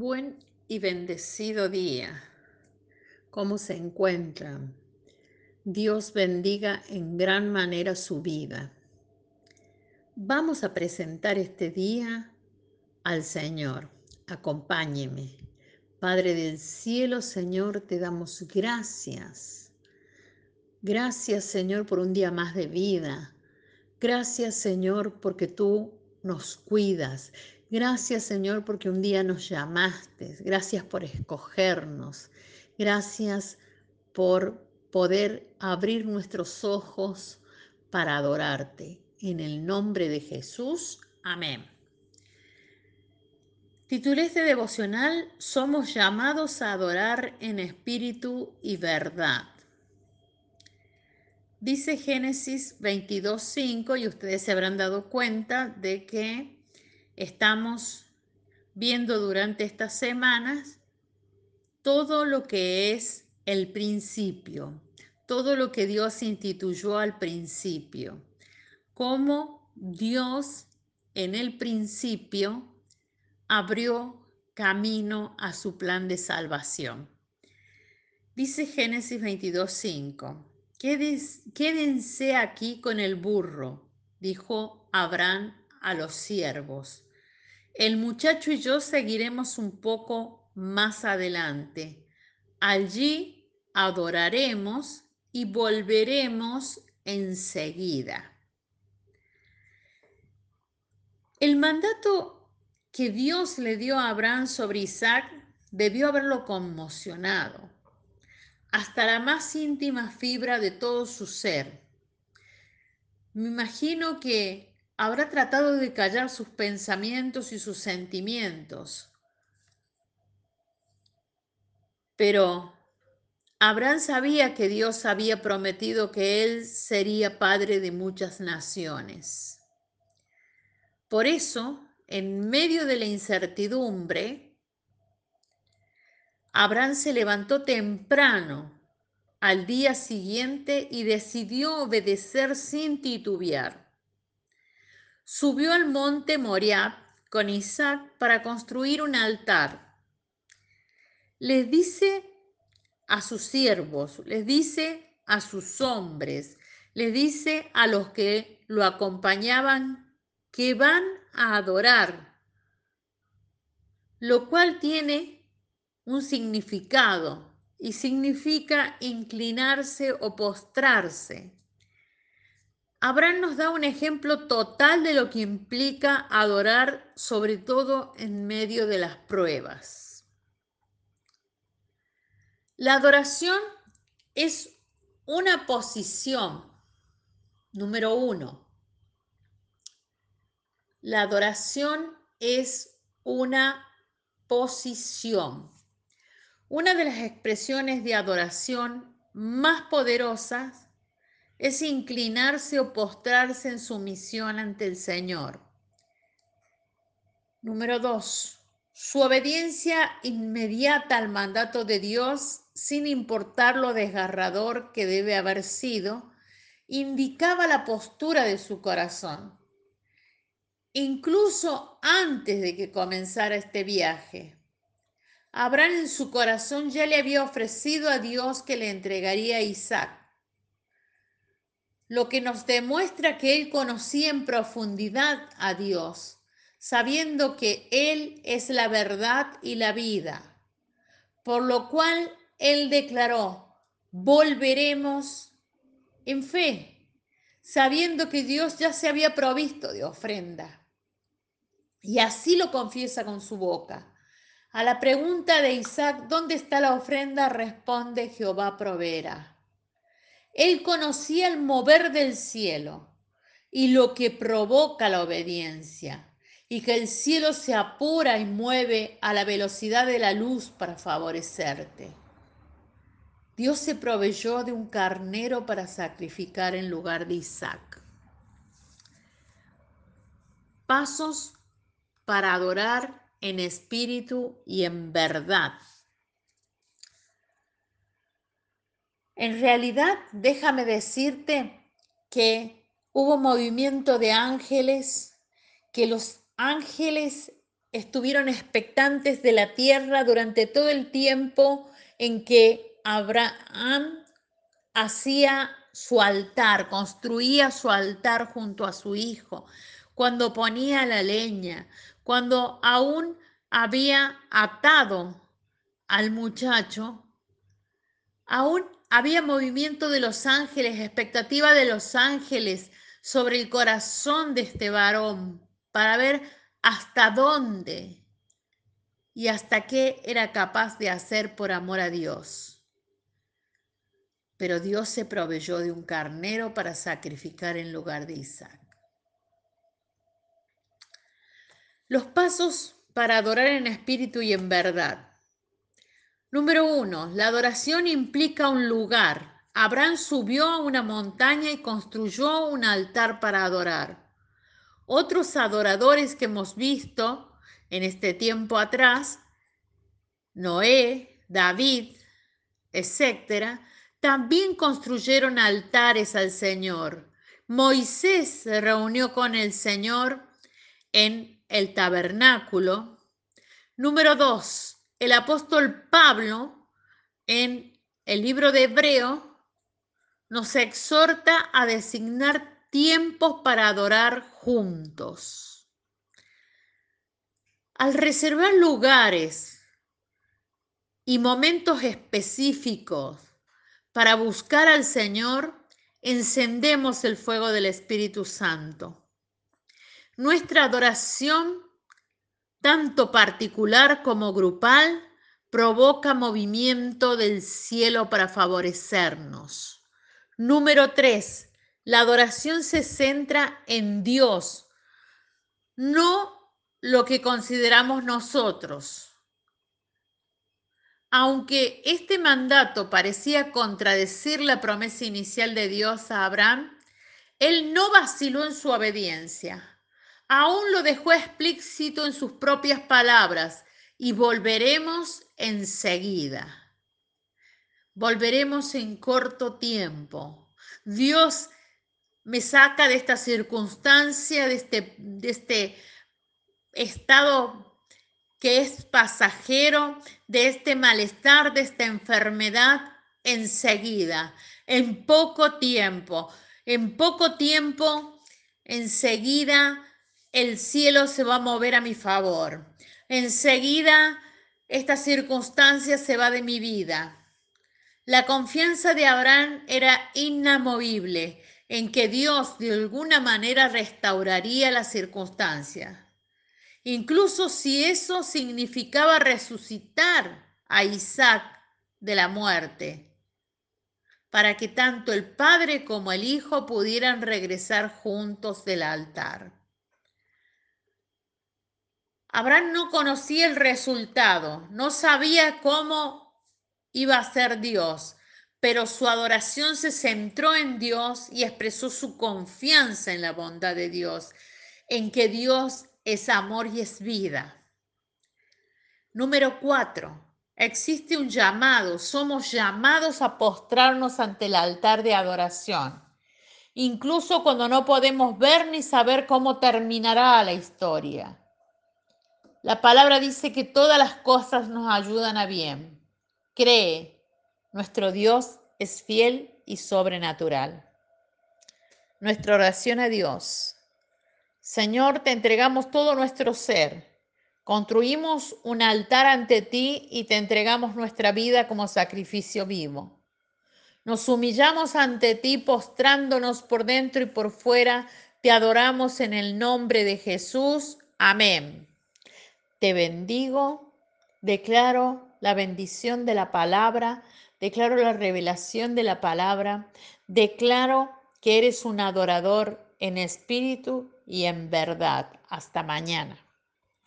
Buen y bendecido día. ¿Cómo se encuentran? Dios bendiga en gran manera su vida. Vamos a presentar este día al Señor. Acompáñeme. Padre del cielo, Señor, te damos gracias. Gracias, Señor, por un día más de vida. Gracias, Señor, porque tú nos cuidas. Gracias Señor porque un día nos llamaste. Gracias por escogernos. Gracias por poder abrir nuestros ojos para adorarte. En el nombre de Jesús. Amén. Titulé este devocional Somos llamados a adorar en espíritu y verdad. Dice Génesis 22.5 y ustedes se habrán dado cuenta de que estamos viendo durante estas semanas todo lo que es el principio, todo lo que Dios instituyó al principio, cómo Dios en el principio abrió camino a su plan de salvación. Dice Génesis 22:5, quédense aquí con el burro, dijo Abraham a los siervos el muchacho y yo seguiremos un poco más adelante. Allí adoraremos y volveremos enseguida. El mandato que Dios le dio a Abraham sobre Isaac debió haberlo conmocionado hasta la más íntima fibra de todo su ser. Me imagino que habrá tratado de callar sus pensamientos y sus sentimientos. Pero Abraham sabía que Dios había prometido que él sería padre de muchas naciones. Por eso, en medio de la incertidumbre, Abraham se levantó temprano al día siguiente y decidió obedecer sin titubear subió al monte Moriah con Isaac para construir un altar. Les dice a sus siervos, les dice a sus hombres, les dice a los que lo acompañaban que van a adorar, lo cual tiene un significado y significa inclinarse o postrarse. Abraham nos da un ejemplo total de lo que implica adorar, sobre todo en medio de las pruebas. La adoración es una posición, número uno. La adoración es una posición. Una de las expresiones de adoración más poderosas es inclinarse o postrarse en sumisión ante el Señor. Número dos, su obediencia inmediata al mandato de Dios, sin importar lo desgarrador que debe haber sido, indicaba la postura de su corazón, incluso antes de que comenzara este viaje. Abraham en su corazón ya le había ofrecido a Dios que le entregaría a Isaac lo que nos demuestra que él conocía en profundidad a Dios, sabiendo que Él es la verdad y la vida, por lo cual Él declaró, volveremos en fe, sabiendo que Dios ya se había provisto de ofrenda. Y así lo confiesa con su boca. A la pregunta de Isaac, ¿dónde está la ofrenda? responde Jehová proveerá. Él conocía el mover del cielo y lo que provoca la obediencia, y que el cielo se apura y mueve a la velocidad de la luz para favorecerte. Dios se proveyó de un carnero para sacrificar en lugar de Isaac. Pasos para adorar en espíritu y en verdad. En realidad, déjame decirte que hubo movimiento de ángeles, que los ángeles estuvieron expectantes de la tierra durante todo el tiempo en que Abraham hacía su altar, construía su altar junto a su hijo, cuando ponía la leña, cuando aún había atado al muchacho, aún había movimiento de los ángeles, expectativa de los ángeles sobre el corazón de este varón para ver hasta dónde y hasta qué era capaz de hacer por amor a Dios. Pero Dios se proveyó de un carnero para sacrificar en lugar de Isaac. Los pasos para adorar en espíritu y en verdad. Número uno, la adoración implica un lugar. Abraham subió a una montaña y construyó un altar para adorar. Otros adoradores que hemos visto en este tiempo atrás, Noé, David, etc., también construyeron altares al Señor. Moisés se reunió con el Señor en el tabernáculo. Número dos, el apóstol Pablo en el libro de Hebreo nos exhorta a designar tiempos para adorar juntos. Al reservar lugares y momentos específicos para buscar al Señor, encendemos el fuego del Espíritu Santo. Nuestra adoración, tanto particular como grupal, provoca movimiento del cielo para favorecernos. Número tres, la adoración se centra en Dios, no lo que consideramos nosotros. Aunque este mandato parecía contradecir la promesa inicial de Dios a Abraham, él no vaciló en su obediencia. Aún lo dejó explícito en sus propias palabras y volveremos enseguida. Volveremos en corto tiempo. Dios me saca de esta circunstancia, de este, de este estado que es pasajero, de este malestar, de esta enfermedad enseguida, en poco tiempo. En poco tiempo, enseguida, el cielo se va a mover a mi favor. Enseguida, esta circunstancia se va de mi vida. La confianza de Abraham era inamovible en que Dios de alguna manera restauraría las circunstancias, incluso si eso significaba resucitar a Isaac de la muerte, para que tanto el padre como el hijo pudieran regresar juntos del altar. Abraham no conocía el resultado, no sabía cómo iba a ser Dios, pero su adoración se centró en Dios y expresó su confianza en la bondad de Dios, en que Dios es amor y es vida. Número cuatro, existe un llamado, somos llamados a postrarnos ante el altar de adoración, incluso cuando no podemos ver ni saber cómo terminará la historia. La palabra dice que todas las cosas nos ayudan a bien. Cree, nuestro Dios es fiel y sobrenatural. Nuestra oración a Dios. Señor, te entregamos todo nuestro ser. Construimos un altar ante ti y te entregamos nuestra vida como sacrificio vivo. Nos humillamos ante ti postrándonos por dentro y por fuera. Te adoramos en el nombre de Jesús. Amén. Te bendigo. Declaro la bendición de la palabra declaro la revelación de la palabra, declaro que eres un adorador en espíritu y en verdad. Hasta mañana.